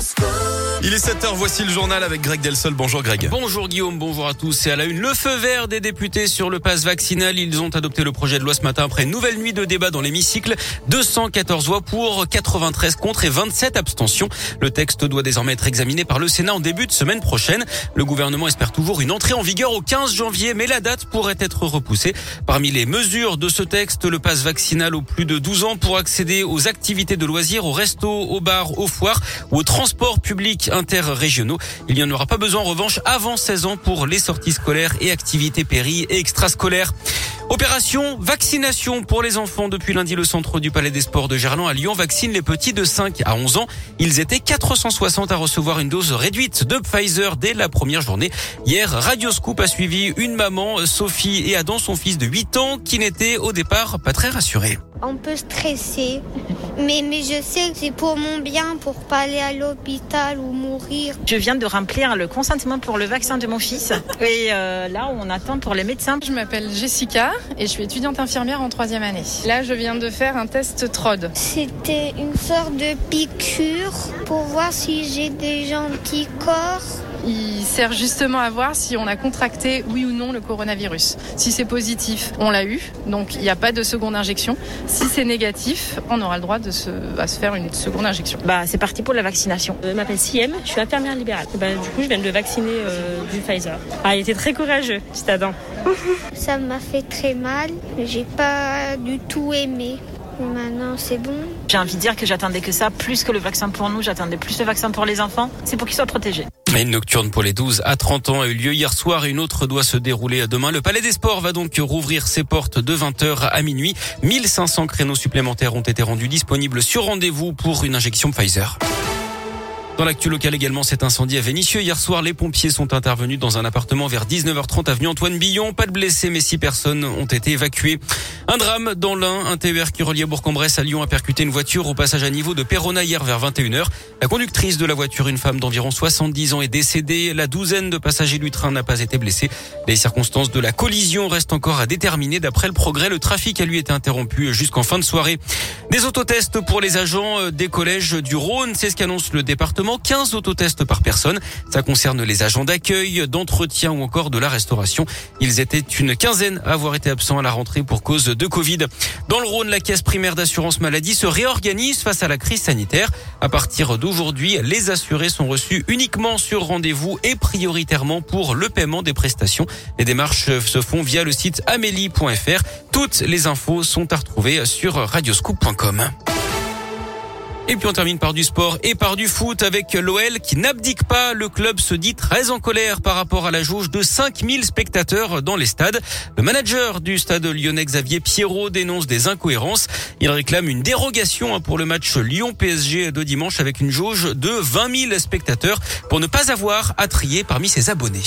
school. Il est 7h, voici le journal avec Greg Delsol. Bonjour Greg. Bonjour Guillaume, bonjour à tous. Et à la une, le feu vert des députés sur le pass vaccinal. Ils ont adopté le projet de loi ce matin après une nouvelle nuit de débat dans l'hémicycle. 214 voix pour, 93 contre et 27 abstentions. Le texte doit désormais être examiné par le Sénat en début de semaine prochaine. Le gouvernement espère toujours une entrée en vigueur au 15 janvier, mais la date pourrait être repoussée. Parmi les mesures de ce texte, le pass vaccinal aux plus de 12 ans pour accéder aux activités de loisirs, aux restos, aux bars, aux foires ou aux transports publics Il n'y en aura pas besoin en revanche avant 16 ans pour les sorties scolaires et activités péri et extrascolaires. Opération vaccination pour les enfants. Depuis lundi, le centre du Palais des Sports de Gerland à Lyon vaccine les petits de 5 à 11 ans. Ils étaient 460 à recevoir une dose réduite de Pfizer dès la première journée. Hier, Radio Scoop a suivi une maman, Sophie, et Adam, son fils de 8 ans, qui n'était au départ pas très rassuré. Un peu stressé, mais, mais je sais que c'est pour mon bien, pour pas aller à l'hôpital ou mourir. Je viens de remplir le consentement pour le vaccin de mon fils et euh, là on attend pour les médecins. Je m'appelle Jessica et je suis étudiante infirmière en troisième année. Là je viens de faire un test TROD. C'était une sorte de piqûre pour voir si j'ai des anticorps. Il sert justement à voir si on a contracté oui ou non le coronavirus. Si c'est positif, on l'a eu, donc il n'y a pas de seconde injection. Si c'est négatif, on aura le droit de se, à se faire une seconde injection. Bah c'est parti pour la vaccination. Je m'appelle Siem, je suis infirmière libérale. Bah, du coup je viens de le vacciner euh, du Pfizer. Ah il était très courageux, petit Adam. Ça m'a fait très mal, j'ai pas du tout aimé. Maintenant, c'est bon. J'ai envie de dire que j'attendais que ça, plus que le vaccin pour nous, j'attendais plus le vaccin pour les enfants. C'est pour qu'ils soient protégés. Une nocturne pour les 12 à 30 ans a eu lieu hier soir et une autre doit se dérouler demain. Le Palais des Sports va donc rouvrir ses portes de 20h à minuit. 1500 créneaux supplémentaires ont été rendus disponibles sur rendez-vous pour une injection Pfizer. Dans l'actu local également, cet incendie à Vénissieux. Hier soir, les pompiers sont intervenus dans un appartement vers 19h30 avenue Antoine Billon. Pas de blessés, mais six personnes ont été évacuées. Un drame dans l'un. Un TER qui reliait Bourg-en-Bresse à Lyon a percuté une voiture au passage à niveau de Perrona hier vers 21h. La conductrice de la voiture, une femme d'environ 70 ans, est décédée. La douzaine de passagers du train n'a pas été blessée. Les circonstances de la collision restent encore à déterminer. D'après le progrès, le trafic a lui été interrompu jusqu'en fin de soirée. Des autotests pour les agents des collèges du Rhône, c'est ce qu'annonce le département. 15 autotests par personne. Ça concerne les agents d'accueil, d'entretien ou encore de la restauration. Ils étaient une quinzaine à avoir été absents à la rentrée pour cause de Covid. Dans le Rhône, la caisse primaire d'assurance maladie se réorganise face à la crise sanitaire. À partir d'aujourd'hui, les assurés sont reçus uniquement sur rendez-vous et prioritairement pour le paiement des prestations. Les démarches se font via le site amélie.fr. Toutes les infos sont à retrouver sur radioscoop.com. Et puis on termine par du sport et par du foot avec l'OL qui n'abdique pas. Le club se dit très en colère par rapport à la jauge de 5000 spectateurs dans les stades. Le manager du stade lyonnais Xavier Pierrot dénonce des incohérences. Il réclame une dérogation pour le match Lyon-PSG de dimanche avec une jauge de 20 000 spectateurs pour ne pas avoir à trier parmi ses abonnés.